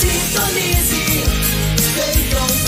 Sintonize. Feitron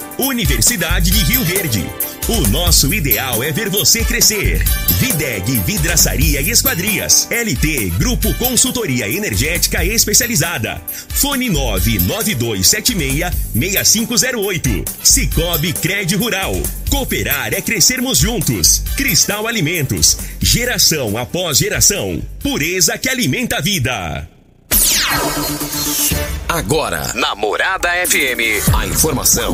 Universidade de Rio Verde. O nosso ideal é ver você crescer. Videg Vidraçaria e Esquadrias. LT Grupo Consultoria Energética Especializada. Fone 99276-6508. Cicobi Cred Rural. Cooperar é crescermos juntos. Cristal Alimentos. Geração após geração. Pureza que alimenta a vida. Agora, na Morada FM, a informação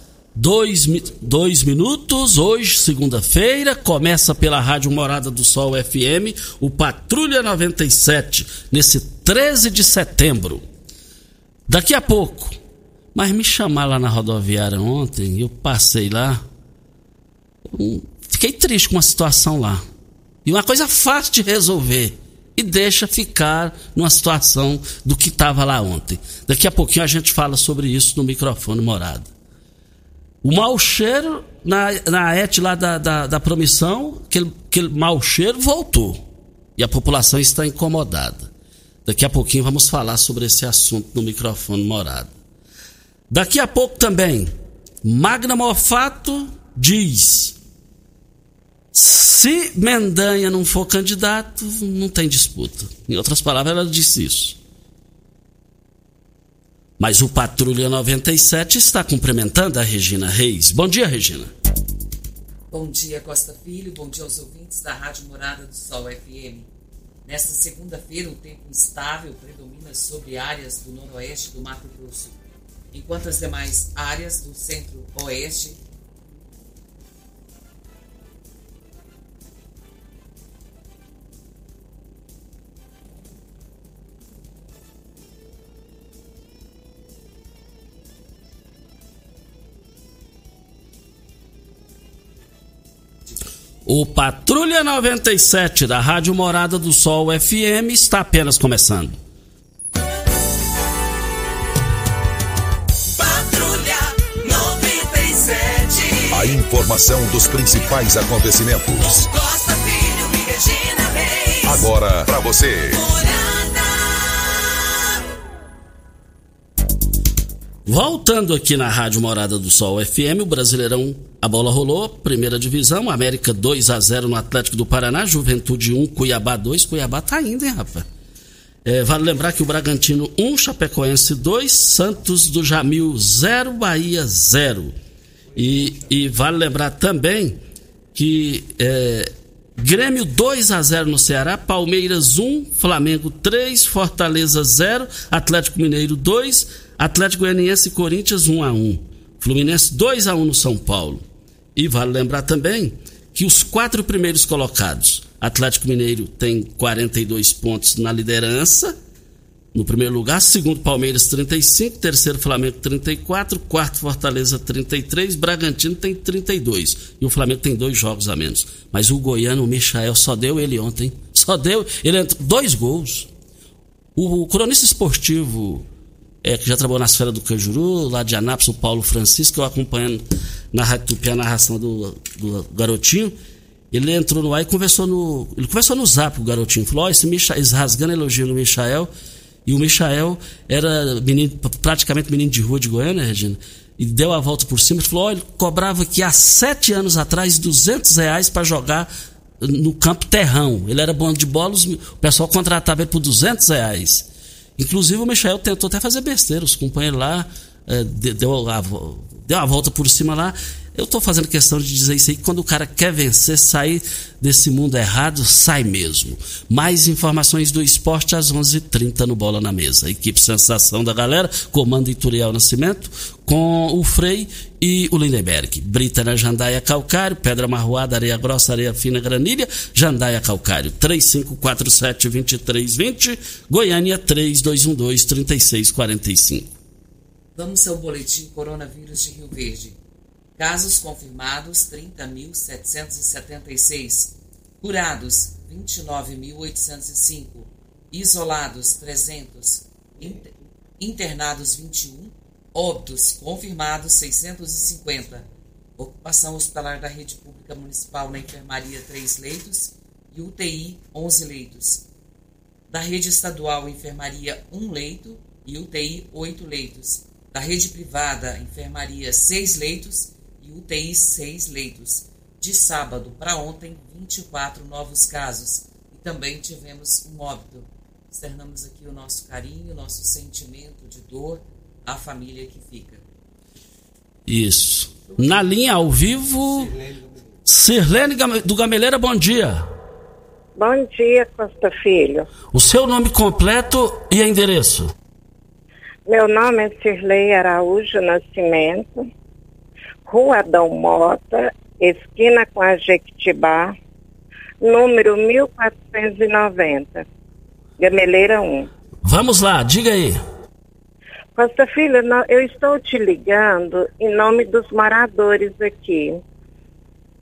dois, dois minutos. Hoje, segunda-feira, começa pela Rádio Morada do Sol FM, o Patrulha 97, nesse 13 de setembro. Daqui a pouco, mas me chamar lá na rodoviária ontem, eu passei lá, fiquei triste com a situação lá. E uma coisa fácil de resolver. E deixa ficar numa situação do que estava lá ontem. Daqui a pouquinho a gente fala sobre isso no microfone morado. O mau cheiro na, na ET lá da, da, da promissão, aquele, aquele mau cheiro voltou. E a população está incomodada. Daqui a pouquinho vamos falar sobre esse assunto no microfone morado. Daqui a pouco também, Magna Mofato diz: se Mendanha não for candidato, não tem disputa. Em outras palavras, ela disse isso. Mas o Patrulha 97 está cumprimentando a Regina Reis. Bom dia, Regina. Bom dia, Costa Filho. Bom dia aos ouvintes da Rádio Morada do Sol FM. Nesta segunda-feira, o tempo instável predomina sobre áreas do noroeste do Mato Grosso, enquanto as demais áreas do centro-oeste O Patrulha 97 da Rádio Morada do Sol FM está apenas começando. Patrulha 97. A informação dos principais acontecimentos. Costa Filho e Regina Reis. Agora pra você. Morada. Voltando aqui na Rádio Morada do Sol FM, o Brasileirão, a bola rolou, primeira divisão, América 2 a 0 no Atlético do Paraná, Juventude 1, Cuiabá 2, Cuiabá tá indo, hein, rapaz? É, vale lembrar que o Bragantino 1, Chapecoense 2, Santos do Jamil 0, Bahia 0. E, e vale lembrar também que é, Grêmio 2 a 0 no Ceará, Palmeiras 1, Flamengo 3, Fortaleza 0, Atlético Mineiro 2, Atlético Goianiense e Corinthians 1 a 1. Fluminense 2 a 1 no São Paulo. E vale lembrar também que os quatro primeiros colocados, Atlético Mineiro tem 42 pontos na liderança, no primeiro lugar, segundo Palmeiras 35, terceiro Flamengo 34, quarto Fortaleza 33, Bragantino tem 32 e o Flamengo tem dois jogos a menos. Mas o goiano, o Michael, só deu ele ontem, só deu, ele dois gols. O, o cronista esportivo é, que já trabalhou nas férias do Cajuru, lá de Anápolis, o Paulo Francisco, eu acompanhando na Rádio Tupi a narração do, do garotinho, ele entrou no ar e conversou no. Ele conversou no zap com o garotinho. Falou: Ó, esse Michael, rasgando elogio no Michael. E o Michael era menino, praticamente menino de rua de Goiânia, Regina. E deu a volta por cima e falou: oh, ele cobrava aqui há sete anos atrás 200 reais para jogar no campo terrão. Ele era bom de bola, o pessoal contratava ele por 200 reais. Inclusive o Michael tentou até fazer besteira, os companheiros lá é, deu, a, deu a volta por cima lá eu estou fazendo questão de dizer isso aí, quando o cara quer vencer, sair desse mundo errado, sai mesmo. Mais informações do esporte às 11:30 h 30 no Bola na Mesa. Equipe Sensação da Galera, comando Ituriel Nascimento, com o Frei e o Lindenberg. Brita na Jandaia Calcário, Pedra Marroada, Areia Grossa, Areia Fina, Granilha, Jandaia Calcário, 3547-2320, Goiânia 3212-3645. Vamos ao boletim Coronavírus de Rio Verde. Casos confirmados 30.776. Curados 29.805. Isolados 300. Internados 21. Óbitos confirmados 650. Ocupação hospitalar da rede pública municipal na enfermaria 3 leitos e UTI 11 leitos. Da rede estadual enfermaria 1 leito e UTI 8 leitos. Da rede privada enfermaria 6 leitos e UTI 6 leitos. De sábado para ontem, 24 novos casos. E também tivemos um óbito. Externamos aqui o nosso carinho, o nosso sentimento de dor à família que fica. Isso. Na linha ao vivo, Sirlene do Gameleira, bom dia. Bom dia, Costa Filho. O seu nome completo e endereço? Meu nome é Sirlei Araújo Nascimento. Rua Adão Mota, esquina com a Jequitibá, número 1490, Gameleira 1. Vamos lá, diga aí. Costa Filho, eu estou te ligando em nome dos moradores aqui.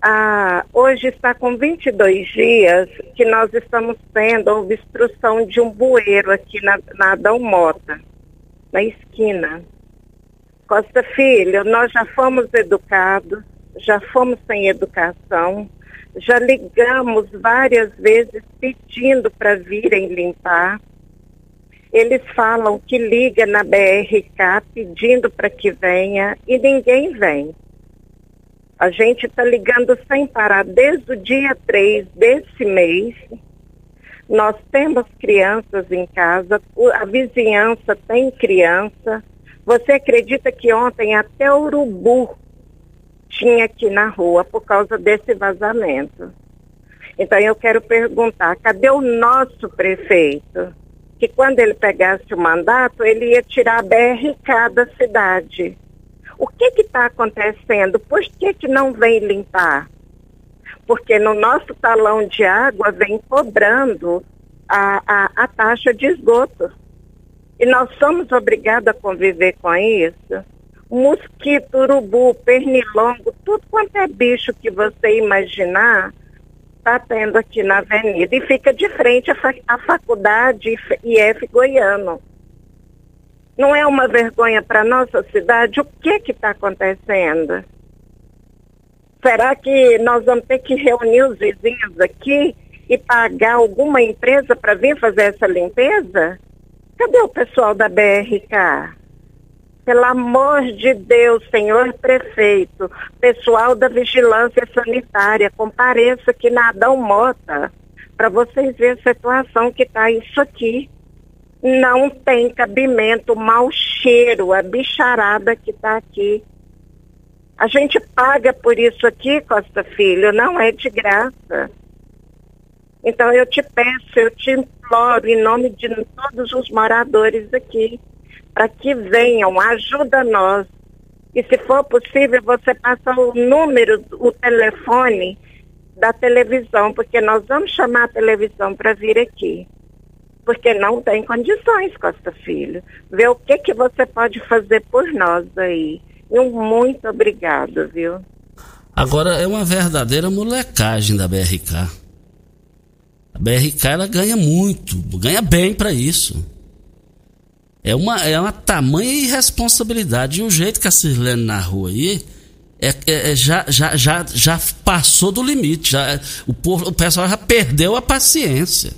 Ah, hoje está com 22 dias que nós estamos tendo a obstrução de um bueiro aqui na, na Adão Mota, na esquina. Costa Filho, nós já fomos educados, já fomos sem educação, já ligamos várias vezes pedindo para virem limpar. Eles falam que liga na BRK pedindo para que venha e ninguém vem. A gente está ligando sem parar desde o dia 3 desse mês. Nós temos crianças em casa, a vizinhança tem criança. Você acredita que ontem até urubu tinha aqui na rua por causa desse vazamento? Então eu quero perguntar, cadê o nosso prefeito? Que quando ele pegasse o mandato, ele ia tirar a BRK da cidade. O que está acontecendo? Por que, que não vem limpar? Porque no nosso talão de água vem cobrando a, a, a taxa de esgoto. E nós somos obrigados a conviver com isso. Mosquito, urubu, pernilongo, tudo quanto é bicho que você imaginar, está tendo aqui na avenida. E fica de frente à, fa faculdade IF Goiano. Não é uma vergonha para nossa cidade? O que está acontecendo? Será que nós vamos ter que reunir os vizinhos aqui e pagar alguma empresa para vir fazer essa limpeza? Cadê o pessoal da BRK? Pelo amor de Deus, senhor prefeito, pessoal da vigilância sanitária, compareça aqui na Adão Mota para vocês verem a situação que está isso aqui. Não tem cabimento, mau cheiro, a bicharada que está aqui. A gente paga por isso aqui, Costa Filho, não é de graça. Então eu te peço, eu te imploro em nome de todos os moradores aqui, para que venham, ajuda nós. E se for possível, você passa o número, o telefone da televisão, porque nós vamos chamar a televisão para vir aqui. porque não tem condições, Costa Filho. Vê o que, que você pode fazer por nós aí. Um muito obrigado, viu? Agora é uma verdadeira molecagem da BRK. BRK ela ganha muito, ganha bem para isso. É uma, é uma tamanha irresponsabilidade. E o jeito que a Sirlene narrou aí é, é, é, já, já, já, já passou do limite. Já, o, povo, o pessoal já perdeu a paciência.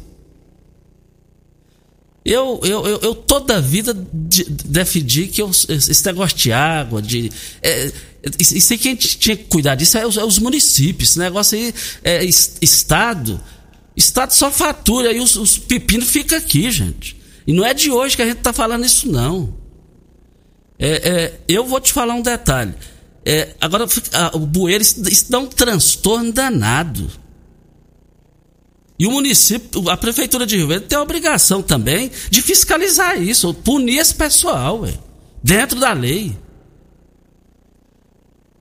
Eu, eu, eu, eu toda a vida de, defendi que eu, esse negócio de água, de. É, isso aí quem tinha que cuidar disso é os, é os municípios. Esse negócio aí é Estado. Estado só fatura e os, os pepinos ficam aqui, gente. E não é de hoje que a gente está falando isso, não. É, é, eu vou te falar um detalhe. É, agora, a, o bueiro, isso, isso dá um transtorno danado. E o município, a prefeitura de Rio Verde tem a obrigação também de fiscalizar isso, punir esse pessoal, ué, dentro da lei.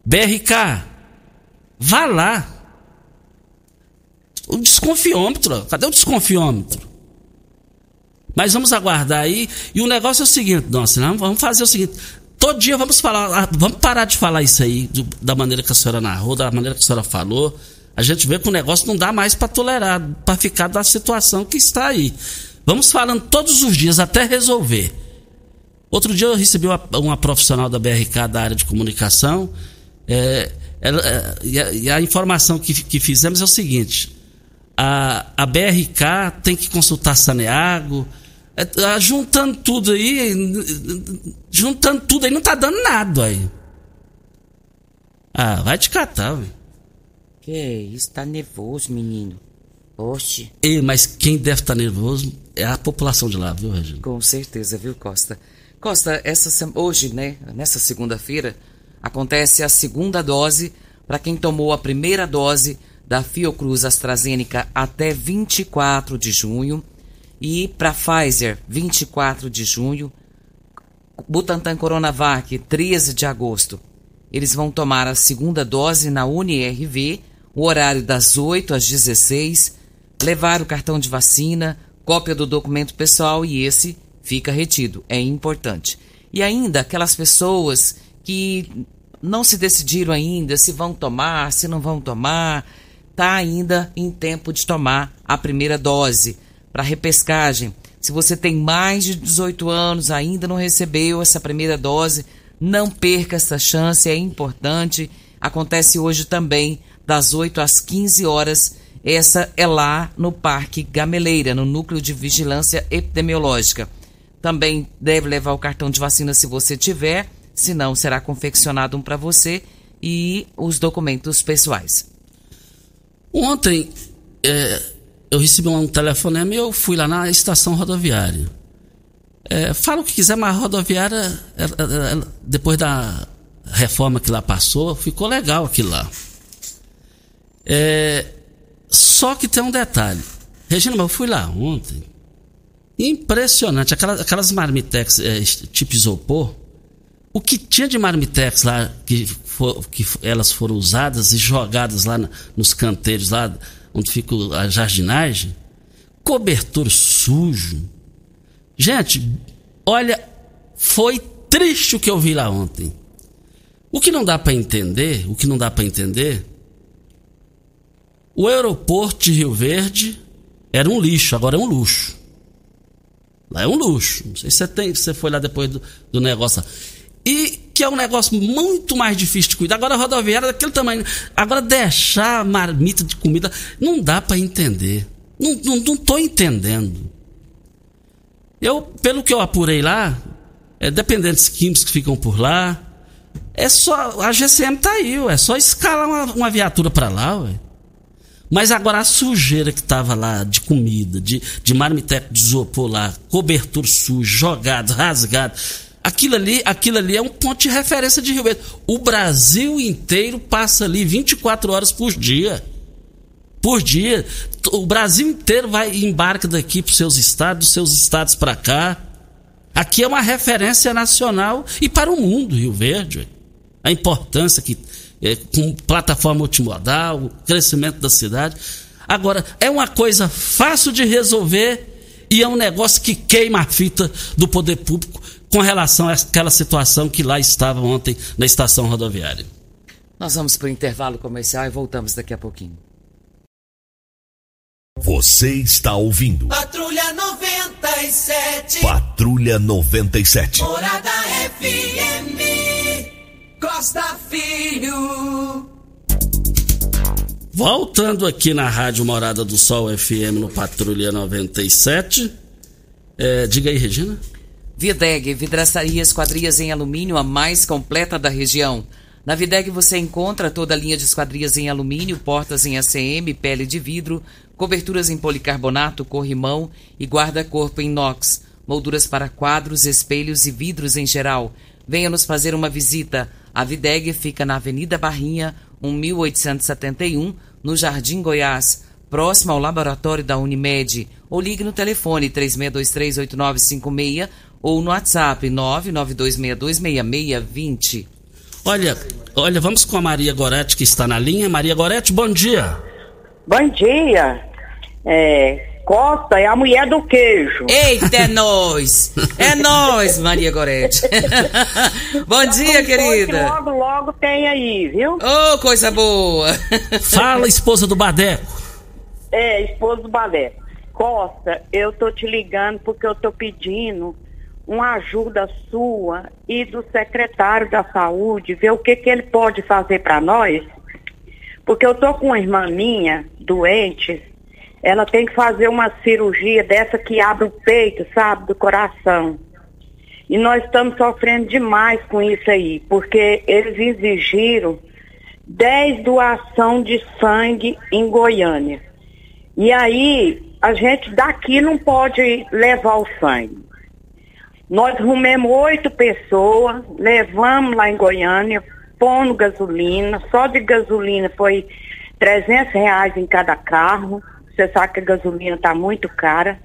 BRK, vá lá. O desconfiômetro, cadê o desconfiômetro? Mas vamos aguardar aí. E o negócio é o seguinte, nossa, vamos fazer o seguinte. Todo dia vamos falar, vamos parar de falar isso aí, do, da maneira que a senhora narrou, da maneira que a senhora falou. A gente vê que o negócio não dá mais para tolerar, para ficar da situação que está aí. Vamos falando todos os dias até resolver. Outro dia eu recebi uma, uma profissional da BRK da área de comunicação. É, ela, é, e, a, e, a, informação que, que fizemos é o seguinte: a, a BRK tem que consultar Saneago, é, tá juntando tudo aí, juntando tudo aí, não tá dando nada aí. Ah, vai te catar, velho. Que isso, tá nervoso, menino. Oxe. Ei, mas quem deve estar tá nervoso é a população de lá, viu, Regina? Com certeza, viu, Costa? Costa, essa, hoje, né, nessa segunda-feira, acontece a segunda dose para quem tomou a primeira dose da Fiocruz AstraZeneca até 24 de junho e para Pfizer, 24 de junho, Butantan Coronavac, 13 de agosto. Eles vão tomar a segunda dose na UniRV, o horário das 8 às 16, levar o cartão de vacina, cópia do documento pessoal e esse fica retido. É importante. E ainda aquelas pessoas que não se decidiram ainda se vão tomar, se não vão tomar, está ainda em tempo de tomar a primeira dose para repescagem. Se você tem mais de 18 anos, ainda não recebeu essa primeira dose, não perca essa chance, é importante. Acontece hoje também, das 8 às 15 horas. Essa é lá no Parque Gameleira, no Núcleo de Vigilância Epidemiológica. Também deve levar o cartão de vacina se você tiver, se não, será confeccionado um para você e os documentos pessoais. Ontem, é eu recebi um telefonema e eu fui lá na estação rodoviária. É, fala o que quiser, mas a rodoviária, é, é, é, depois da reforma que lá passou, ficou legal aquilo lá. É, só que tem um detalhe. Regina, mas eu fui lá ontem. Impressionante. Aquelas, aquelas marmitex é, tipo isopor. O que tinha de marmitex lá, que, for, que elas foram usadas e jogadas lá nos canteiros lá onde fica a jardinagem, cobertor sujo. Gente, olha, foi triste o que eu vi lá ontem. O que não dá para entender, o que não dá para entender, o aeroporto de Rio Verde era um lixo, agora é um luxo. Lá é um luxo. Não sei se você, tem, você foi lá depois do, do negócio. E que é um negócio muito mais difícil de cuidar. Agora a rodoviária é daquele tamanho. Agora deixar a marmita de comida não dá para entender. Não, não, não tô entendendo. Eu, pelo que eu apurei lá, é, dependentes químicos que ficam por lá, é só. A GCM tá aí, é só escalar uma, uma viatura para lá, ué. Mas agora a sujeira que tava lá de comida, de, de marmiteco de isopor lá, cobertor sujo, jogado, rasgado Aquilo ali, aquilo ali é um ponto de referência de Rio Verde. O Brasil inteiro passa ali 24 horas por dia. Por dia. O Brasil inteiro vai embarca daqui para os seus estados, dos seus estados para cá. Aqui é uma referência nacional e para o mundo, Rio Verde. A importância que é, com plataforma multimodal, o crescimento da cidade. Agora, é uma coisa fácil de resolver e é um negócio que queima a fita do poder público com relação àquela situação que lá estava ontem na estação rodoviária. Nós vamos para o intervalo comercial e voltamos daqui a pouquinho. Você está ouvindo Patrulha 97. Patrulha 97. Morada FM. Costa Filho. Voltando aqui na Rádio Morada do Sol FM no Patrulha 97. É, diga aí, Regina. Videg, vidraçaria esquadrias em alumínio, a mais completa da região. Na Videg você encontra toda a linha de esquadrias em alumínio, portas em ACM, pele de vidro, coberturas em policarbonato, corrimão e guarda-corpo em inox, molduras para quadros, espelhos e vidros em geral. Venha nos fazer uma visita. A Videg fica na Avenida Barrinha, 1871, no Jardim Goiás, próximo ao laboratório da Unimed. Ou ligue no telefone 36238956 ou no WhatsApp 992626620. Olha, olha, vamos com a Maria Gorete que está na linha. Maria Gorete, bom dia. Bom dia. É, Costa é a mulher do queijo. Eita, é nós! É nós, Maria Gorete. Bom dia, querida. Logo, logo tem aí, viu? Ô, coisa boa. Fala, esposa do Badeco. É, esposo do balé. Costa, eu tô te ligando porque eu tô pedindo uma ajuda sua e do secretário da saúde, ver o que, que ele pode fazer para nós. Porque eu tô com uma irmã minha, doente, ela tem que fazer uma cirurgia dessa que abre o peito, sabe, do coração. E nós estamos sofrendo demais com isso aí, porque eles exigiram 10 doação de sangue em Goiânia. E aí, a gente daqui não pode levar o sangue. Nós rumemos oito pessoas, levamos lá em Goiânia, pondo gasolina, só de gasolina foi 300 reais em cada carro. Você sabe que a gasolina está muito cara.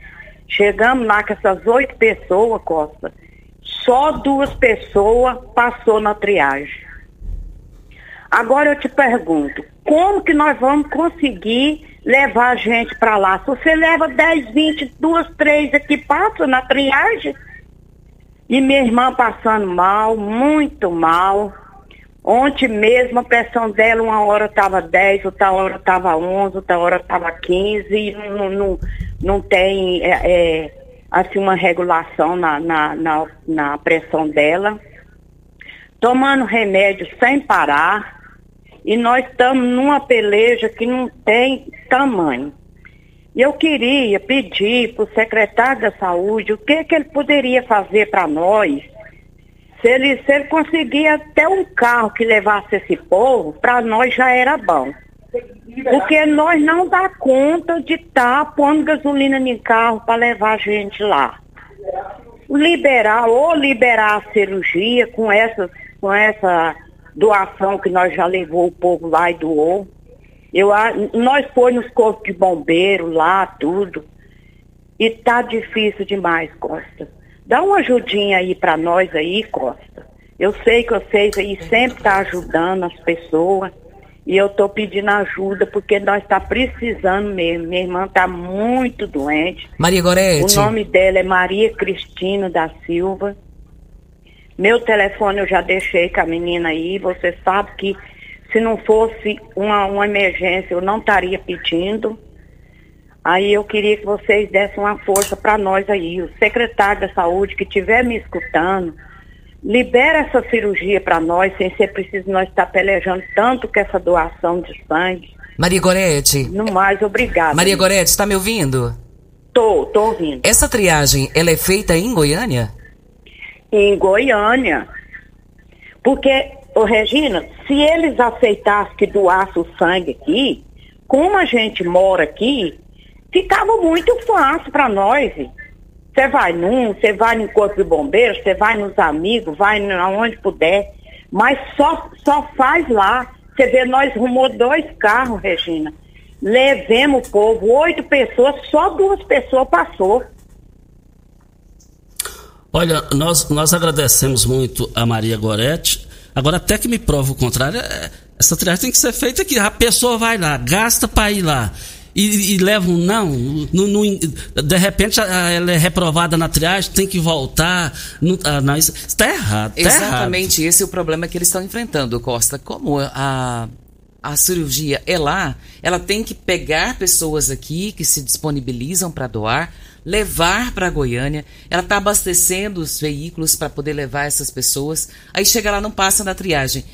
Chegamos lá com essas oito pessoas, Costa. Só duas pessoas passou na triagem. Agora eu te pergunto, como que nós vamos conseguir levar a gente para lá? Se você leva 10, 20, duas, três aqui passam na triagem, e minha irmã passando mal, muito mal. Ontem mesmo a pressão dela, uma hora estava 10, outra hora estava 11, outra hora estava 15, e não, não, não tem é, é, assim uma regulação na, na, na, na pressão dela. Tomando remédio sem parar. E nós estamos numa peleja que não tem tamanho. E eu queria pedir para o secretário da saúde o que, que ele poderia fazer para nós. Se ele, se ele conseguir até um carro que levasse esse povo, para nós já era bom. Porque nós não dá conta de estar tá pondo gasolina em carro para levar a gente lá. Liberar, ou liberar a cirurgia com essa, com essa doação que nós já levou o povo lá e doou. Eu, nós foi nos corpos de bombeiro lá, tudo. E tá difícil demais, Costa. Dá uma ajudinha aí para nós aí, Costa. Eu sei que vocês aí sempre tá ajudando as pessoas. E eu tô pedindo ajuda porque nós tá precisando mesmo. Minha irmã tá muito doente. Maria Gorete. O nome dela é Maria Cristina da Silva. Meu telefone eu já deixei com a menina aí. Você sabe que se não fosse uma, uma emergência eu não estaria pedindo. Aí eu queria que vocês dessem uma força para nós aí. O secretário da saúde que estiver me escutando, libera essa cirurgia para nós, sem ser preciso nós estar pelejando tanto com essa doação de sangue. Maria Gorete. No mais, obrigada. Maria Gorete, está me ouvindo? Tô, tô ouvindo. Essa triagem, ela é feita em Goiânia? em Goiânia. Porque, ô Regina, se eles aceitassem que doasse o sangue aqui, como a gente mora aqui, ficava muito fácil para nós. Você vai num, você vai no corpo de bombeiros, você vai nos amigos, vai aonde puder, mas só, só faz lá. Você vê, nós rumou dois carros, Regina. Levemos o povo, oito pessoas, só duas pessoas passou. Olha, nós, nós agradecemos muito a Maria Gorete. Agora, até que me prova o contrário, é- essa triagem tem que ser feita aqui. A pessoa vai lá, gasta para ir lá. e, e leva um não, no, no- de repente ela é reprovada na triagem, tem que voltar. Não, ah, isso está errado. Tá Exatamente, esse é o problema que eles estão enfrentando, Costa. Como a, a cirurgia é lá, ela tem que pegar pessoas aqui que se disponibilizam para doar, levar para Goiânia. Ela está abastecendo os veículos para poder levar essas pessoas. Aí chega lá, não passa na triagem.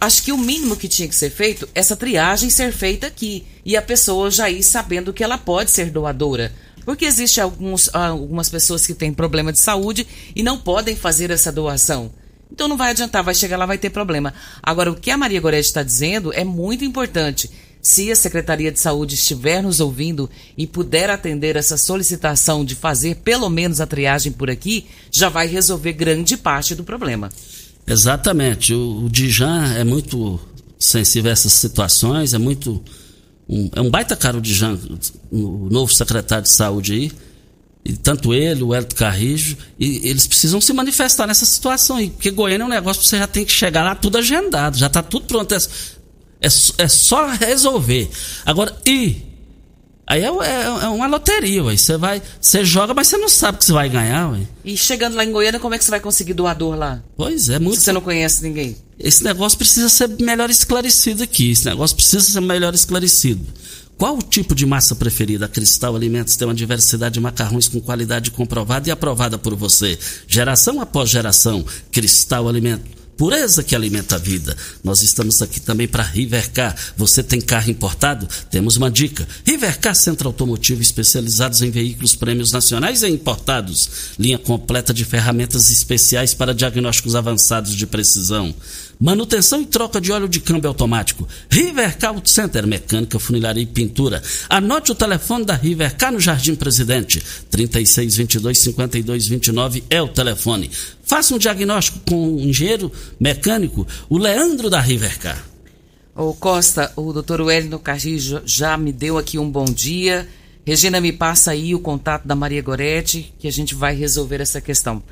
Acho que o mínimo que tinha que ser feito, essa triagem ser feita aqui. E a pessoa já ir sabendo que ela pode ser doadora. Porque existe alguns, algumas pessoas que têm problema de saúde e não podem fazer essa doação. Então não vai adiantar, vai chegar lá, vai ter problema. Agora, o que a Maria Goretti está dizendo é muito importante. Se a Secretaria de Saúde estiver nos ouvindo e puder atender essa solicitação de fazer pelo menos a triagem por aqui, já vai resolver grande parte do problema. Exatamente. O, o Dijan é muito sensível a essas situações, é muito. Um, é um baita cara o Dijan, o novo secretário de saúde aí. E tanto ele, o Hélio Carrijo, e eles precisam se manifestar nessa situação aí. Porque Goiânia é um negócio que você já tem que chegar lá tudo agendado, já está tudo pronto. É, é, só resolver. Agora, e Aí é, é, é uma loteria, ué. Você vai, você joga, mas você não sabe que você vai ganhar, ué. E chegando lá em Goiânia, como é que você vai conseguir doador lá? Pois é, muito. Se você não conhece ninguém. Esse negócio precisa ser melhor esclarecido aqui. Esse negócio precisa ser melhor esclarecido. Qual o tipo de massa preferida? A Cristal Alimentos tem uma diversidade de macarrões com qualidade comprovada e aprovada por você. Geração após geração. Cristal Alimentos. Pureza que alimenta a vida. Nós estamos aqui também para Rivercar. Você tem carro importado? Temos uma dica. Rivercar Centro Automotivo especializados em veículos prêmios nacionais e importados. Linha completa de ferramentas especiais para diagnósticos avançados de precisão. Manutenção e troca de óleo de câmbio automático. Rivercar Auto Center, mecânica, funilaria e pintura. Anote o telefone da Rivercar no Jardim Presidente. 3622 5229 é o telefone. Faça um diagnóstico com o engenheiro mecânico, o Leandro da Rivercar. Ô Costa, o doutor Wellington Carrijo já me deu aqui um bom dia. Regina, me passa aí o contato da Maria Goretti, que a gente vai resolver essa questão.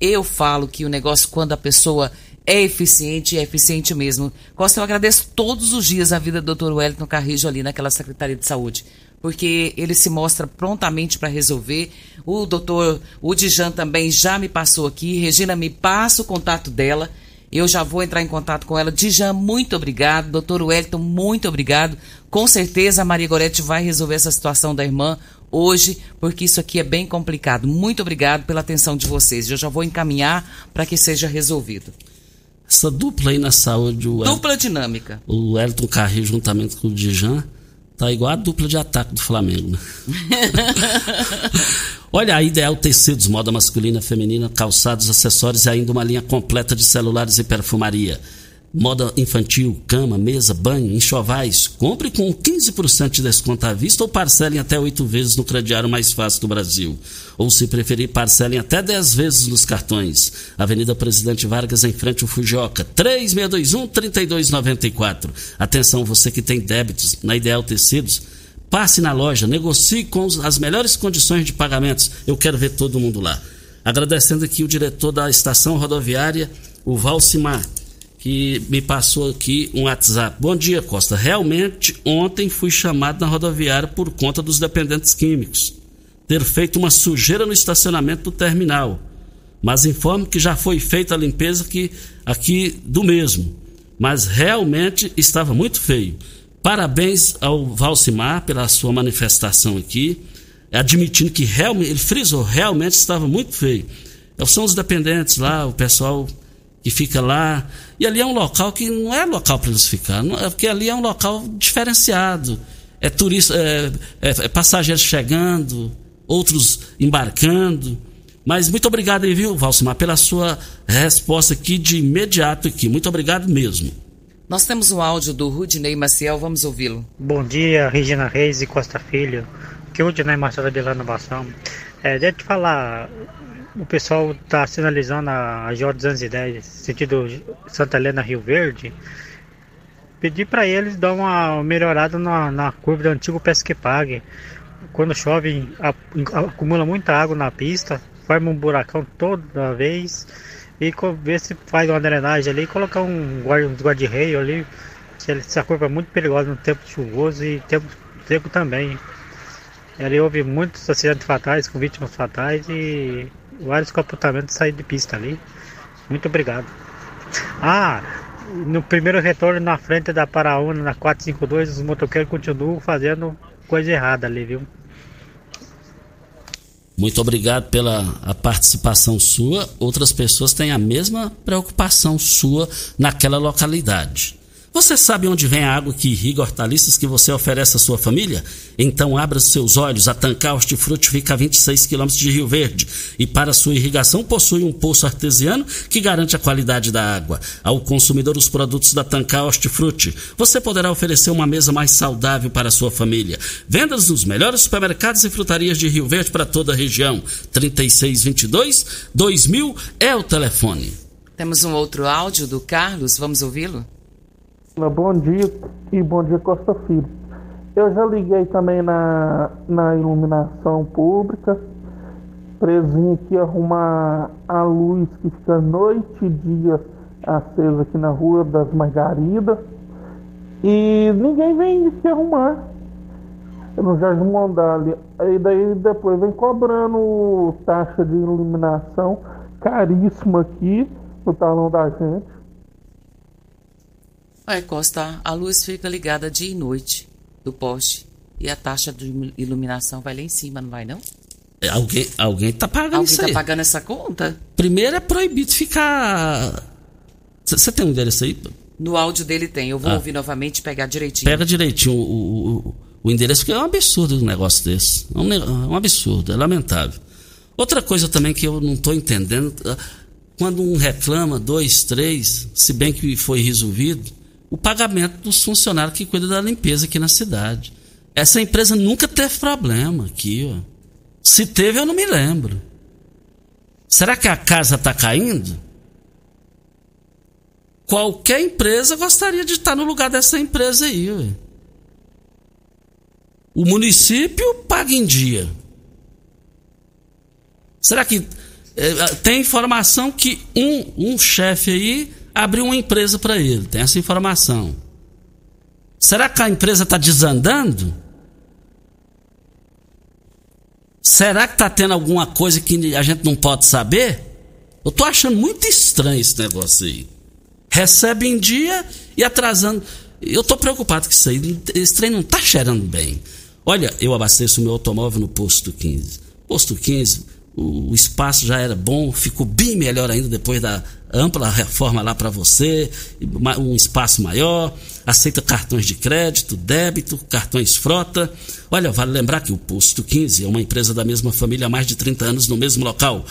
Eu falo que o negócio, quando a pessoa é eficiente, é eficiente mesmo. Costa, eu agradeço todos os dias a vida do Dr. Wellington Carrijo ali naquela Secretaria de Saúde, porque ele se mostra prontamente para resolver. O doutor Udijan também já me passou aqui. Regina, me passa o contato dela. Eu já vou entrar em contato com ela. Dijan, muito obrigado. Doutor Wellington, muito obrigado. Com certeza a Maria Goretti vai resolver essa situação da irmã hoje, porque isso aqui é bem complicado. Muito obrigado pela atenção de vocês. Eu já vou encaminhar para que seja resolvido. Essa dupla aí na saúde. O dupla dinâmica. O Elton Carrinho juntamente com o Dijan. Tá igual a dupla de ataque do Flamengo, né? Olha, a Ideal Tecidos, moda masculina, feminina, calçados, acessórios e ainda uma linha completa de celulares e perfumaria. Moda infantil, cama, mesa, banho, enxovais. Compre com 15% de desconto à vista ou parcelem até oito vezes no crediário mais fácil do Brasil. Ou, se preferir, parcelem até 10 vezes nos cartões. Avenida Presidente Vargas, em frente ao Fujoca. 3621-3294. Atenção, você que tem débitos na Ideal Tecidos. Passe na loja, negocie com as melhores condições de pagamentos. Eu quero ver todo mundo lá. Agradecendo aqui o diretor da estação rodoviária, o Valcimar que me passou aqui um WhatsApp. Bom dia, Costa. Realmente, ontem fui chamado na rodoviária por conta dos dependentes químicos ter feito uma sujeira no estacionamento do terminal. Mas informo que já foi feita a limpeza aqui, do mesmo. Mas realmente estava muito feio. Parabéns ao Valcimar pela sua manifestação aqui, admitindo que realmente, ele frisou, realmente estava muito feio. São os dependentes lá, o pessoal que fica lá. E ali é um local que não é local para eles ficar, não, é porque ali é um local diferenciado. É turista, é, é, é passageiros chegando, outros embarcando. Mas muito obrigado aí, viu, Valcimar, pela sua resposta aqui de imediato aqui. Muito obrigado mesmo. Nós temos um áudio do Rudinei Maciel, vamos ouvi-lo. Bom dia, Regina Reis e Costa Filho. Que é o Rudinei Maciel da Belana Bação. É, deixa eu te falar, o pessoal está sinalizando a, a J210, sentido Santa Helena Rio Verde. Pedir para eles dar uma melhorada na, na curva do antigo Pesque Pague. Quando chove, acumula muita água na pista, forma um buracão toda vez. E ver se faz uma drenagem ali, colocar um guarda, uns guarda-reio ali. Essa curva é muito perigosa no tempo chuvoso e tempo Seco também. Ali houve muitos acidentes fatais, com vítimas fatais e vários comportamentos saíram de pista ali. Muito obrigado. Ah, no primeiro retorno na frente da Paraúna, na 452, os motoqueiros continuam fazendo coisa errada ali, viu? Muito obrigado pela a participação sua. Outras pessoas têm a mesma preocupação sua naquela localidade. Você sabe onde vem a água que irriga hortaliças que você oferece à sua família? Então abra seus olhos. A Tancar Hortifruti fica a 26 quilômetros de Rio Verde e para sua irrigação possui um poço artesiano que garante a qualidade da água. Ao consumidor os produtos da Tancar Hortifruti, você poderá oferecer uma mesa mais saudável para a sua família. Vendas nos melhores supermercados e frutarias de Rio Verde para toda a região. 3622 2000 é o telefone. Temos um outro áudio do Carlos, vamos ouvi-lo? Bom dia e bom dia Costa Filho. Eu já liguei também na, na iluminação pública, presinho aqui arrumar a luz que fica noite e dia acesa aqui na rua das Margaridas. E ninguém vem aqui arrumar. No Jardim Mondale. Aí daí depois vem cobrando taxa de iluminação caríssima aqui no talão da gente. É, Costa, a luz fica ligada dia e noite do poste. E a taxa de iluminação vai lá em cima, não vai não? É, Alguém, alguém tá pagando Alguém isso tá aí. pagando essa conta? Primeiro é proibido ficar. Você tem um endereço aí? No áudio dele tem. Eu vou Ah. ouvir novamente e pegar direitinho. Pega direitinho o, o, o- endereço, porque é um absurdo um negócio desse. É um, é um absurdo, é lamentável. Outra coisa também que eu não estou entendendo, ah, quando um reclama, dois, três, se bem que foi resolvido, o pagamento dos funcionários que cuidam da limpeza aqui na cidade. Essa empresa nunca teve problema aqui, ó. Se teve, eu não me lembro. Será que a casa está caindo? Qualquer empresa gostaria de estar no lugar dessa empresa aí. O município paga em dia. Será que eh, tem informação que um, um chefe aí abriu uma empresa para ele? Tem essa informação. Será que a empresa está desandando? Será que está tendo alguma coisa que a gente não pode saber? Eu tô achando muito estranho esse negócio aí. Recebe em dia e atrasando. Eu tô preocupado com isso aí. Esse trem não tá cheirando bem. Olha, eu abasteço o meu automóvel no posto 15. Posto 15, o, o espaço já era bom, ficou bem melhor ainda depois da ampla reforma lá para você, um espaço maior, aceita cartões de crédito, débito, cartões frota. Olha, vale lembrar que o Posto 15 é uma empresa da mesma família há mais de 30 anos no mesmo local.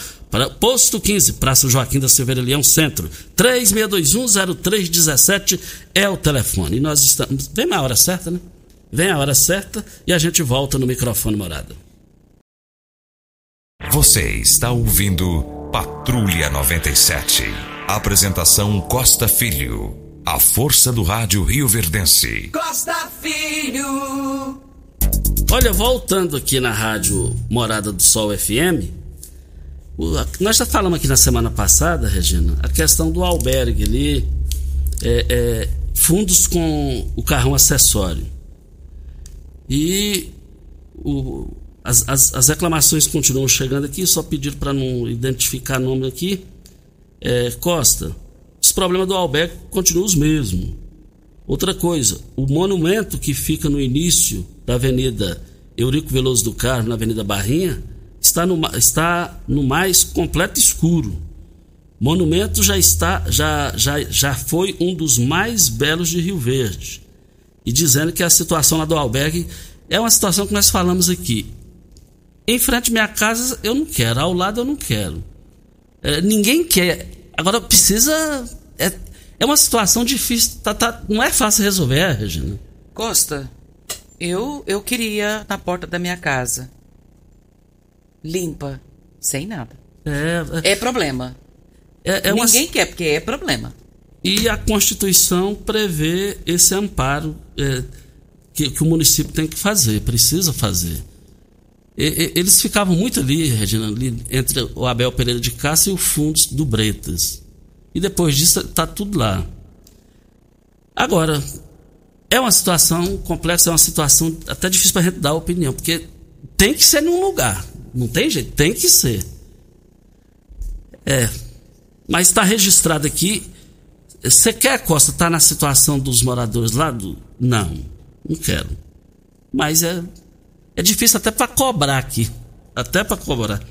Posto 15, Praça Joaquim da Silveira Leão Centro, 36210317 é o telefone. E nós estamos. Vem na hora certa, né? Vem a hora certa e a gente volta no microfone morada. Você está ouvindo Patrulha 97. Apresentação Costa Filho. A força do rádio Rio Verdense. Costa Filho. Olha, voltando aqui na rádio Morada do Sol FM, nós já falamos aqui na semana passada, Regina, a questão do albergue ali, é, é, fundos com o carrão acessório. E o- as, as- as reclamações continuam chegando aqui, só pediram para não identificar nome aqui. É, Costa, os problemas do albergue continuam os mesmos. Outra coisa, o monumento que fica no início da Avenida Eurico Veloso do Carmo, na Avenida Barrinha, está no, está no mais completo escuro. Monumento já está, já, já, já foi um dos mais belos de Rio Verde. E dizendo que a situação lá do albergue é uma situação que nós falamos aqui. Em frente à minha casa eu não quero, ao lado eu não quero. É, ninguém quer. Agora precisa. É, é uma situação difícil. Tá, tá- não é fácil resolver, Regina. Costa, eu, eu queria na porta da minha casa. Limpa, sem nada. É, É problema. é, é uma- Ninguém quer, porque é problema. E a Constituição prevê esse amparo é, que, que o município tem que fazer, precisa fazer. E- e- eles ficavam muito ali, Regina, ali entre o Abel Pereira de Castro e o Fundos do Bretas. E depois disso tá tudo lá. Agora, é uma situação complexa, é uma situação até difícil para a gente dar opinião, porque tem que ser num lugar. Não tem jeito, tem que ser. É. Mas está registrado aqui. Você quer, Costa, estar tá na situação dos moradores lá do. Não, não quero. Mas é, é difícil até para cobrar aqui. Até para cobrar.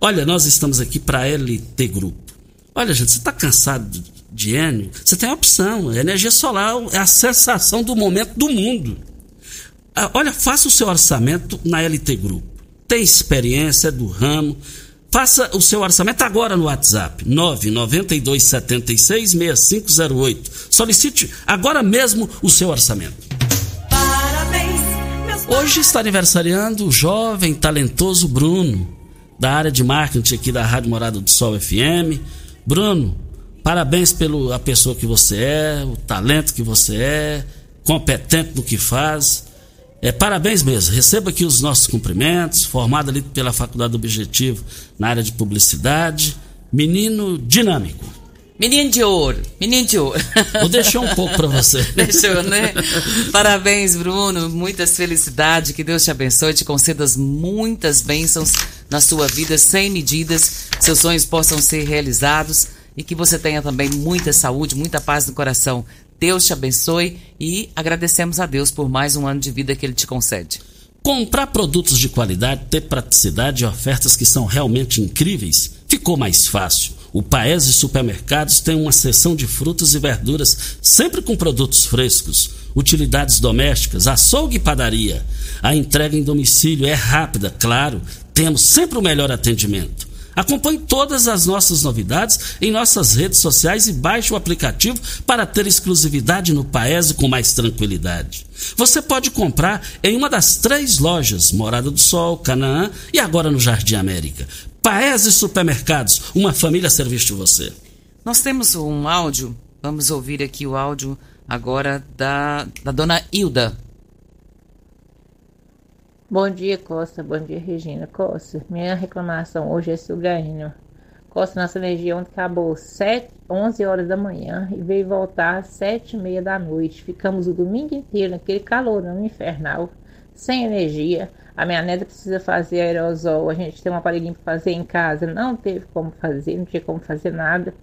Olha, nós estamos aqui para LT Grupo. Olha, gente, você está cansado de, Enio? Você tem a opção. A energia solar é a sensação do momento do mundo. Ah, olha, faça o seu orçamento na LT Grupo. Tem experiência, é do ramo. Faça o seu orçamento agora no WhatsApp 992766508. Solicite agora mesmo o seu orçamento. Hoje está aniversariando o jovem, talentoso Bruno, da área de marketing aqui da Rádio Morada do Sol FM. Bruno, parabéns pela pessoa que você é, o talento que você é, competente no que faz. É, parabéns mesmo. Receba aqui os nossos cumprimentos. Formado ali pela Faculdade Objetivo na área de publicidade. Menino dinâmico. Menino de ouro, menino de ouro. Vou deixar um pouco para você. Deixou, né? Parabéns, Bruno. Muitas felicidades. Que Deus te abençoe, te conceda muitas bênçãos na sua vida, sem medidas. Seus sonhos possam ser realizados e que você tenha também muita saúde, muita paz no coração. Deus te abençoe e agradecemos a Deus por mais um ano de vida que Ele te concede. Comprar produtos de qualidade, ter praticidade e ofertas que são realmente incríveis ficou mais fácil. O Paese Supermercados tem uma seção de frutas e verduras, sempre com produtos frescos, utilidades domésticas, açougue e padaria. A entrega em domicílio é rápida, claro, temos sempre o melhor atendimento. Acompanhe todas as nossas novidades em nossas redes sociais e baixe o aplicativo para ter exclusividade no Paese com mais tranquilidade. Você pode comprar em uma das três lojas, Morada do Sol, Canaã e agora no Jardim América. Paese Supermercados, uma família a serviço de você. Nós temos um áudio, vamos ouvir aqui o áudio agora da, da dona Hilda. Bom dia, Costa. Bom dia, Regina. Costa, minha reclamação hoje é sobre a Enio. Costa, nossa energia ontem acabou 7, 11 horas da manhã e veio voltar às 7 e meia da noite. Ficamos o domingo inteiro naquele calorão infernal, sem energia. A minha neta precisa fazer aerosol. A gente tem um aparelhinho para fazer em casa. Não teve como fazer, não tinha como fazer nada.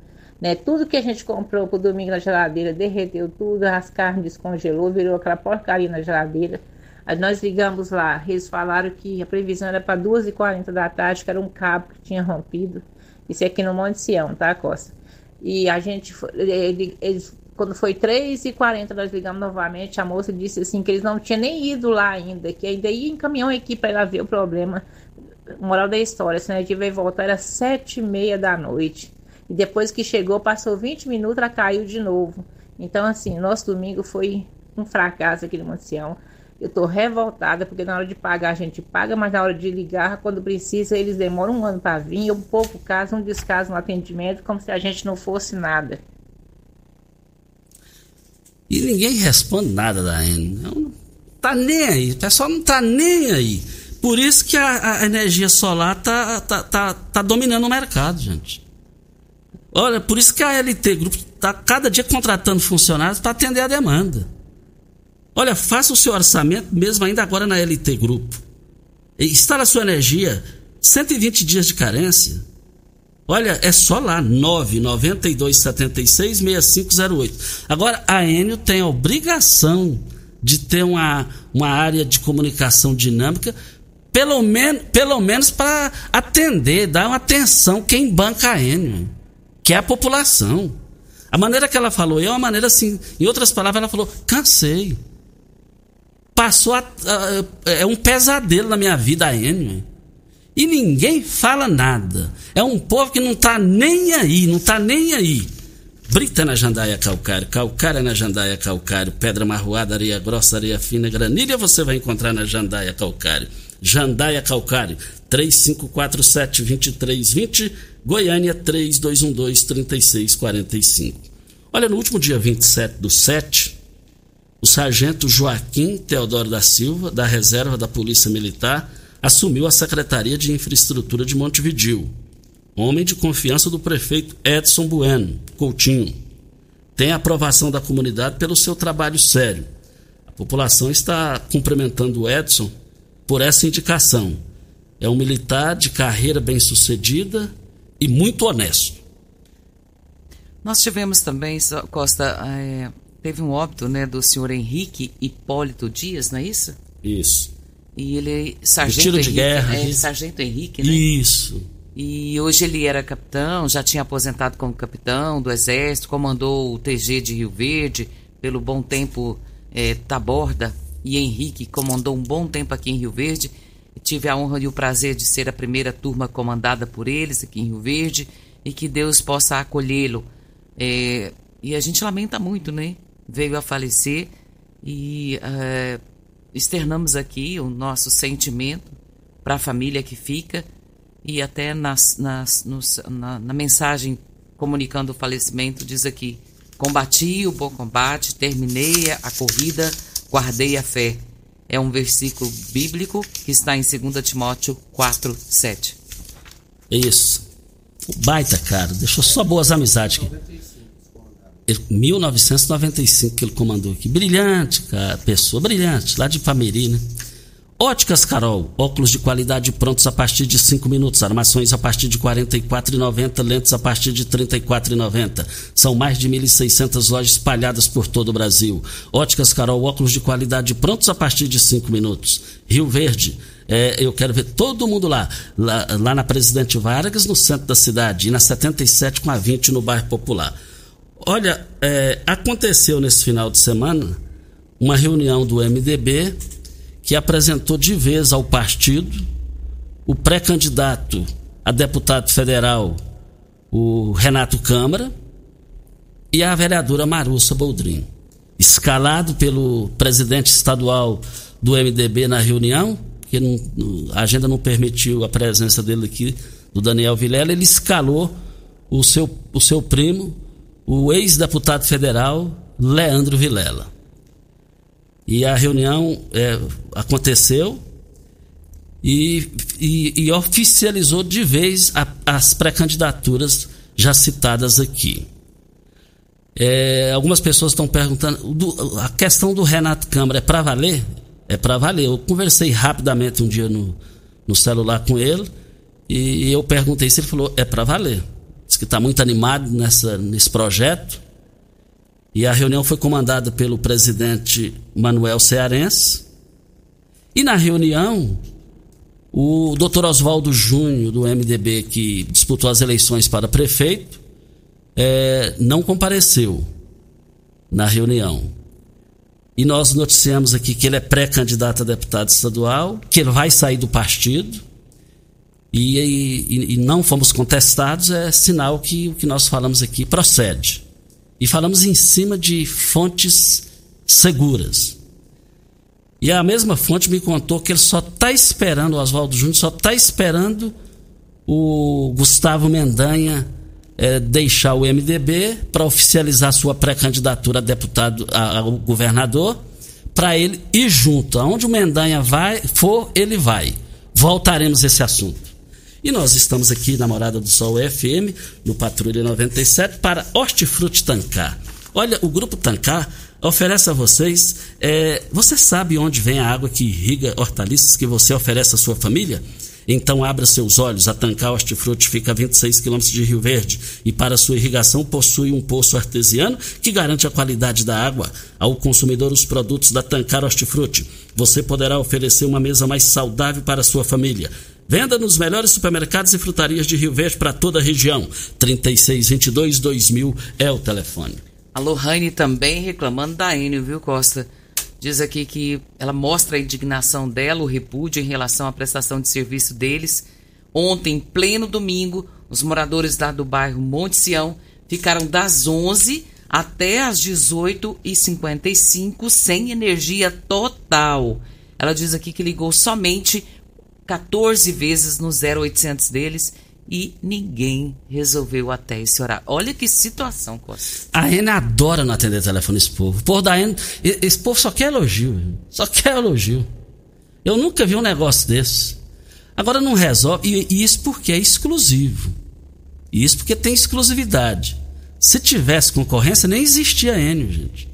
Né? Tudo que a gente comprou pro domingo na geladeira derreteu tudo, as carnes descongelou, virou aquela porcaria na geladeira. Aí nós ligamos lá, eles falaram que a previsão era para 2h40 da tarde, que era um cabo que tinha rompido. Isso é aqui no Monte Sião, tá, Costa? E a gente, eles quando foi 3h40, nós ligamos novamente. A moça disse assim que eles não tinham nem ido lá ainda, que ainda ia em caminhão aqui para ela ver o problema. Moral da história, se a gente veio voltar, era 7h30 da noite. E depois que chegou, passou 20 minutos, ela caiu de novo. Então, assim, nosso domingo foi um fracasso aqui no Mancião. Eu tô revoltada, porque na hora de pagar a gente paga, mas na hora de ligar, quando precisa, eles demoram um ano para vir, um pouco caso, um descaso no atendimento, como se a gente não fosse nada. E ninguém responde nada da N. Não tá nem aí. O pessoal não tá nem aí. Por isso que a, a energia solar tá, tá, tá, tá, dominando o mercado, gente. Olha, por isso que a LT Grupo está cada dia contratando funcionários para atender a demanda. Olha, faça o seu orçamento mesmo ainda agora na LT Grupo. Instala a sua energia. 120 dias de carência. Olha, é só lá, 992766508. Agora, a Enio tem a obrigação de ter uma, uma área de comunicação dinâmica, pelo, men pelo menos para atender, dar uma atenção quem banca a Enio, que é a população. A maneira que ela falou é uma maneira assim, em outras palavras, ela falou: cansei. Passou a, a, é um pesadelo na minha vida a Enio. E ninguém fala nada. É um povo que não está nem aí, não está nem aí. Brita na jandaia calcário, calcária na jandaia calcário, pedra marroada, areia grossa, areia fina, granilha você vai encontrar na jandaia calcário. Jandaia calcário, 3547-2320, Goiânia 3212-3645. Olha, no último dia 27 do 7, o sargento Joaquim Teodoro da Silva, da reserva da Polícia Militar, assumiu a Secretaria de Infraestrutura de Montevidil. Homem de confiança do prefeito Edson Bueno Coutinho. Tem a aprovação da comunidade pelo seu trabalho sério. população está cumprimentando o Edson por essa indicação. É um militar de carreira bem-sucedida e muito honesto. Nós tivemos também, Costa, é, teve um óbito né, do senhor Henrique Hipólito Dias, não é isso? Isso. E ele, sargento tiro Henrique, de guerra. é, isso. sargento Henrique, né? Isso. E hoje ele era capitão, já tinha aposentado como capitão do Exército, comandou o TG de Rio Verde pelo bom tempo é, Taborda e Henrique comandou um bom tempo aqui em Rio Verde. Tive a honra e o prazer de ser a primeira turma comandada por eles aqui em Rio Verde e que Deus possa acolhê-lo. É, e a gente lamenta muito, né? Veio a falecer e é, externamos aqui o nosso sentimento para a família que fica e até nas, nas, nos, na, na mensagem comunicando o falecimento diz aqui combati o bom combate, terminei a corrida, guardei a fé. É um versículo bíblico que está em 2 Timóteo 4, 7. Isso. Baita, cara. Deixou só boas amizades aqui. 1995 que ele comandou aqui. Brilhante, cara. Pessoa brilhante. Lá de Pameri, né? Óticas Carol, óculos de qualidade prontos a partir de 5 minutos, armações a partir de R$ 44,90, lentes a partir de R$ 34,90. São mais de 1.600 lojas espalhadas por todo o Brasil. Óticas Carol, óculos de qualidade prontos a partir de 5 minutos. Rio Verde, é, eu quero ver todo mundo lá, lá, lá na Presidente Vargas, no centro da cidade, e na 77 com a 20 no bairro Popular. Olha, é, aconteceu nesse final de semana uma reunião do MDB que apresentou de vez ao partido o pré-candidato a deputado federal, o Renato Câmara, e a vereadora Marussa Boldrin. Escalado pelo presidente estadual do MDB na reunião, que não, a agenda não permitiu a presença dele aqui, do Daniel Vilela, ele escalou o seu, o seu primo, o ex-deputado federal Leandro Vilela. E a reunião é, aconteceu e, e, e, oficializou de vez a, as pré-candidaturas já citadas aqui. É, algumas pessoas estão perguntando: do, a questão do Renato Câmara é para valer? É para valer. Eu conversei rapidamente um dia no, no celular com ele e eu perguntei se ele falou: é para valer. Diz que está muito animado nessa, nesse projeto e a reunião foi comandada pelo presidente Manuel Cearense. E na reunião, o doutor Oswaldo Júnior, do MDB, que disputou as eleições para prefeito, é, não compareceu na reunião. E nós noticiamos aqui que ele é pré-candidato a deputado estadual, que ele vai sair do partido. E, e, e não fomos contestados, é sinal que o que nós falamos aqui procede. E falamos em cima de fontes seguras. E a mesma fonte me contou que ele só está esperando, o Oswaldo Júnior só está esperando o Gustavo Mendanha é, deixar o MDB para oficializar sua pré-candidatura a deputado, a, a governador, para ele ir junto. Aonde o Mendanha vai, for, ele vai. Voltaremos a esse assunto. E nós estamos aqui na Morada do Sol FM, no Patrulha 97, para Hortifruti Tancar. Olha, o Grupo Tancar oferece a vocês. É, você sabe onde vem a água que irriga hortaliças que você oferece à sua família? Então abra seus olhos, a Tancar Hortifruti fica a 26 quilômetros de Rio Verde e para sua irrigação possui um poço artesiano que garante a qualidade da água. Ao consumidor os produtos da Tancar Hortifruti, você poderá oferecer uma mesa mais saudável para a sua família. Venda nos melhores supermercados e frutarias de Rio Verde para toda a região. 3622 2000 é o telefone. A Lohane também reclamando da Enio, viu, Costa? Diz aqui que ela mostra a indignação dela, o repúdio em relação à prestação de serviço deles. Ontem, em pleno domingo, os moradores lá do bairro Monte Sião ficaram das 11 até as 18h55 sem energia total. Ela diz aqui que ligou somente 14 vezes no 0800 deles e ninguém resolveu até esse horário. Olha que situação, Costa. A Ana adora não atender telefone esse povo. Por da esse povo só quer elogio. Só quer elogio. Eu nunca vi um negócio desse. Agora não resolve. E, e isso porque é exclusivo. Isso porque tem exclusividade. Se tivesse concorrência, nem existia Enio, gente.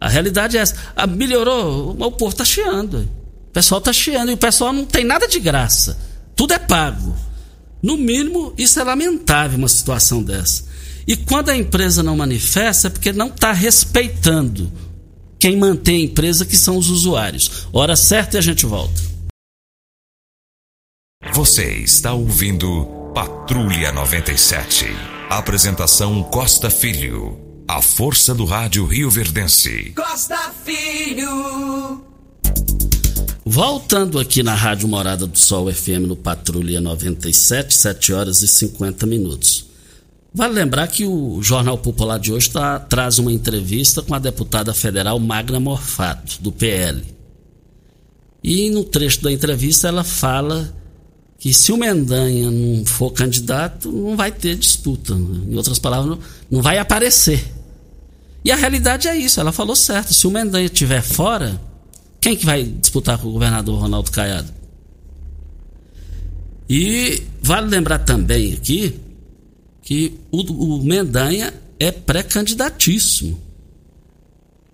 A realidade é essa. Ah, melhorou, o povo está chiando. O pessoal está chiando e o pessoal não tem nada de graça. Tudo é pago. No mínimo, isso é lamentável uma situação dessa. E quando a empresa não manifesta, é porque não está respeitando quem mantém a empresa, que são os usuários. Hora certa e a gente volta. Você está ouvindo Patrulha 97. Apresentação Costa Filho. A força do rádio Rio Verdense. Costa Filho. Voltando aqui na Rádio Morada do Sol FM no Patrulha 97, 7 horas e 50 minutos. Vale lembrar que o Jornal Popular de hoje tá, traz uma entrevista com a deputada federal Magna Morfato, do PL. E no trecho da entrevista ela fala que se o Mendanha não for candidato, não vai ter disputa. Em outras palavras, não vai aparecer. E a realidade é isso, ela falou certo. Se o Mendanha estiver fora, quem que vai disputar com o governador Ronaldo Caiado? E vale lembrar também aqui que o, o Mendanha é pré-candidatíssimo.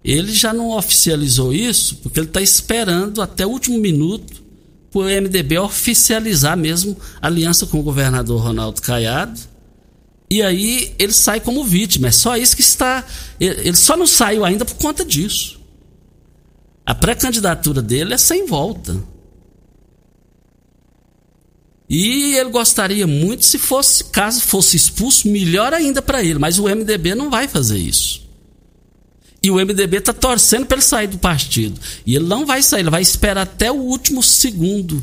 Ele já não oficializou isso porque ele está esperando até o último minuto para o MDB oficializar mesmo aliança com o governador Ronaldo Caiado. E aí ele sai como vítima. É só isso que está. Ele só não saiu ainda por conta disso. A pré-candidatura dele é sem volta. E ele gostaria muito se fosse, caso fosse expulso, melhor ainda para ele, mas o MDB não vai fazer isso. E o MDB está torcendo para ele sair do partido. E ele não vai sair, ele vai esperar até o último segundo,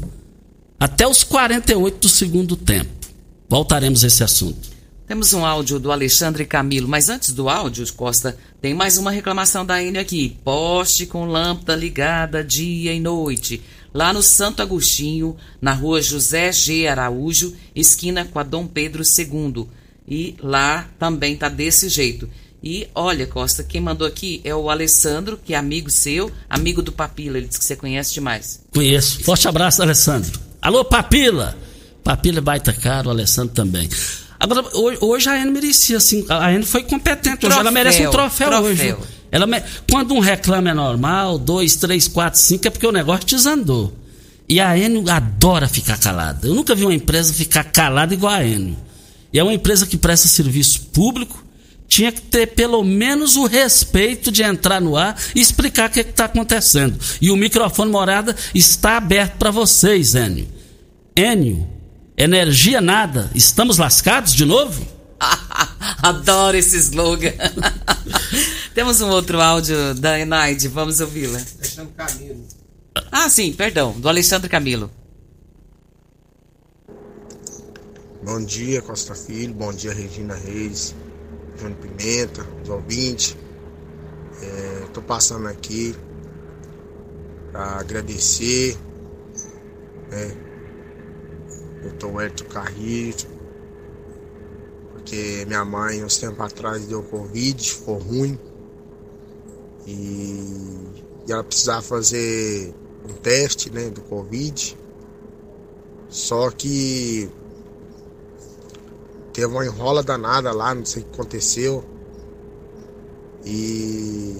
até os 48 do segundo tempo. Voltaremos a esse assunto. Temos um áudio do Alexandre Camilo, mas antes do áudio, Costa, tem mais uma reclamação da Enio aqui. Poste com lâmpada ligada dia e noite lá no Santo Agostinho, na rua José G. Araújo, esquina com a Dom Pedro II. E lá também tá desse jeito. E olha, Costa, quem mandou aqui é o Alessandro, que é amigo seu, amigo do Papila. Ele disse que você conhece demais. Conheço. Forte abraço, Alessandro. Alô, Papila! Papila baita caro, Alessandro também. Agora, hoje a Anne merecia, assim, a Anne foi competente. Troféu, hoje ela merece um troféu, troféu. hoje. Ela me... Quando um reclame é normal, dois, três, quatro, cinco, é porque o negócio desandou. E a Enio adora ficar calada. Eu nunca vi uma empresa ficar calada igual a Enio. E é uma empresa que presta serviço público, tinha que ter pelo menos o respeito de entrar no ar e explicar o que está acontecendo. E o microfone morada está aberto para vocês, Enio. Enio, energia nada, estamos lascados de novo? Adoro esse slogan. Temos um outro áudio da Enaide, vamos ouvi-la. Alexandre Camilo. Ah, sim, perdão, do Alexandre Camilo. Bom dia, Costa Filho, bom dia, Regina Reis, João Pimenta, os ouvintes. Estou é, passando aqui para agradecer. Né? O Hélio Carrilho, porque minha mãe, uns tempos atrás, deu Covid, ficou ruim. E, e ela precisava fazer um teste né, do Covid. Só que teve uma enrola danada lá, não sei o que aconteceu. E,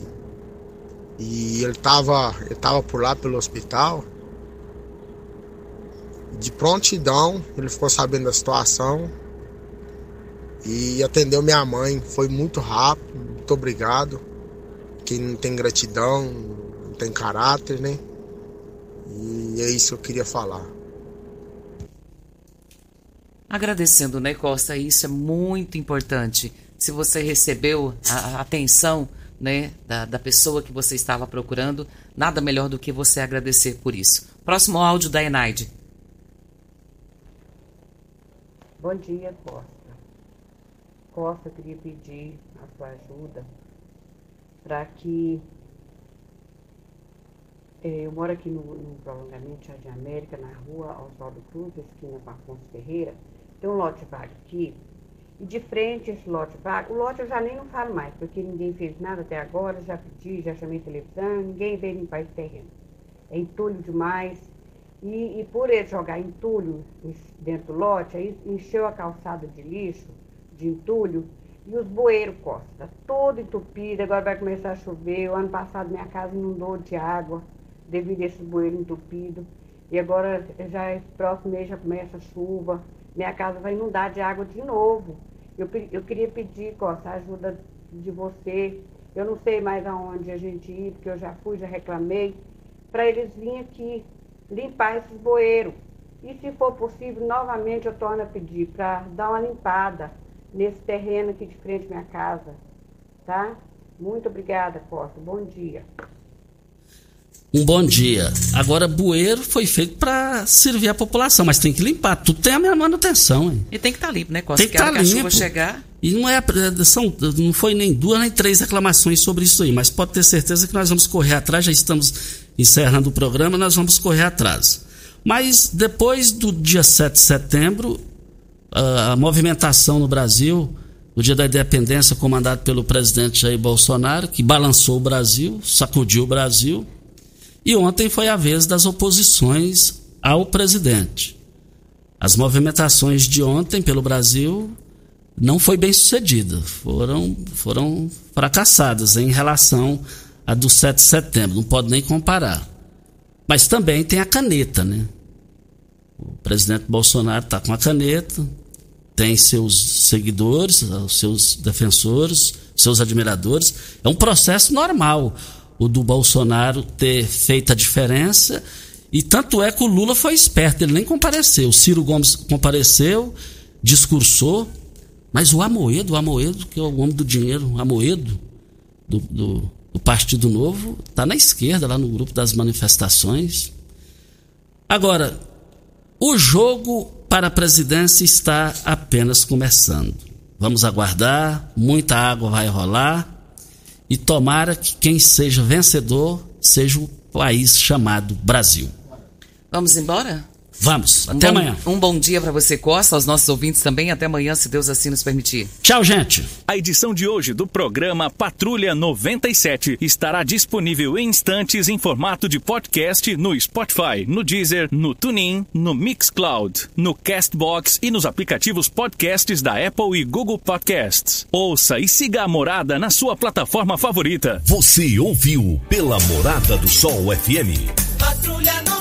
e ele tava, ele tava por lá pelo hospital. De prontidão, ele ficou sabendo da situação e atendeu minha mãe. Foi muito rápido, muito obrigado. Quem não tem gratidão, não tem caráter, né? E é isso que eu queria falar. Agradecendo, né, Costa? Isso é muito importante. Se você recebeu a atenção né, da, da pessoa que você estava procurando, nada melhor do que você agradecer por isso. Próximo áudio da Enaide. Bom dia, Costa. Costa, eu queria pedir a sua ajuda para que é, eu moro aqui no, no prolongamento Jardim América, na rua Oswaldo Cruz, esquina com Afonso Ferreira. Tem um lote vago aqui. E de frente esse lote vago, o lote eu já nem não falo mais, porque ninguém fez nada até agora, já pedi, já chamei televisão, ninguém veio limpar esse terreno. É entulho demais. E, e por ele jogar entulho dentro do lote, aí encheu a calçada de lixo, de entulho, E os bueiros, Costa, todo entupido, agora vai começar a chover. O ano passado minha casa inundou de água devido a esse bueiro entupido. E agora já é próximo mês já começa a chuva. Minha casa vai inundar de água de novo. Eu, eu queria pedir, Costa, a ajuda de você. Eu não sei mais aonde a gente ir, porque eu já fui, já reclamei, para eles virem aqui limpar esses bueiros. E se for possível, novamente eu torno a pedir para dar uma limpada nesse terreno aqui de frente à minha casa. Tá? Muito obrigada, Costa. Bom dia. Um bom dia. Agora, bueiro foi feito para servir a população, mas tem que limpar. Tudo tem a mesma manutenção. Hein? E tem que estar tá limpo, né, Costa? Tem que estar tá limpo. a chuva chegar. E não, é, são, não foi nem duas nem três reclamações sobre isso aí, mas pode ter certeza que nós vamos correr atrás, já estamos encerrando o programa, nós vamos correr atrás. Mas depois do dia 7 de setembro, a movimentação no Brasil, no dia da independência, comandado pelo presidente Jair Bolsonaro, que balançou o Brasil, sacudiu o Brasil, e ontem foi a vez das oposições ao presidente. As movimentações de ontem pelo Brasil não foi bem sucedida, foram, foram fracassadas em relação a do 7 de setembro, não pode nem comparar. Mas também tem a caneta, né? O presidente Bolsonaro está com a caneta, tem seus seguidores, seus defensores, seus admiradores. É um processo normal o do Bolsonaro ter feito a diferença. E tanto é que o Lula foi esperto, ele nem compareceu. O Ciro Gomes compareceu, discursou, mas o Amoedo, o Amoedo, que é o homem do dinheiro, o Amoedo, do, do, do Partido Novo, está na esquerda, lá no grupo das manifestações. Agora, o jogo para a presidência está apenas começando. Vamos aguardar, muita água vai rolar e tomara que quem seja vencedor seja o país chamado Brasil. Vamos embora? Vamos, um até bom, amanhã. Um bom dia para você, Costa, aos nossos ouvintes também. Até amanhã, se Deus assim nos permitir. Tchau, gente. A edição de hoje do programa Patrulha 97 estará disponível em instantes em formato de podcast no Spotify, no Deezer, no TuneIn, no Mixcloud, no Castbox e nos aplicativos podcasts da Apple e Google Podcasts. Ouça e siga a Morada na sua plataforma favorita. Você ouviu pela Morada do Sol FM. Patrulha 97.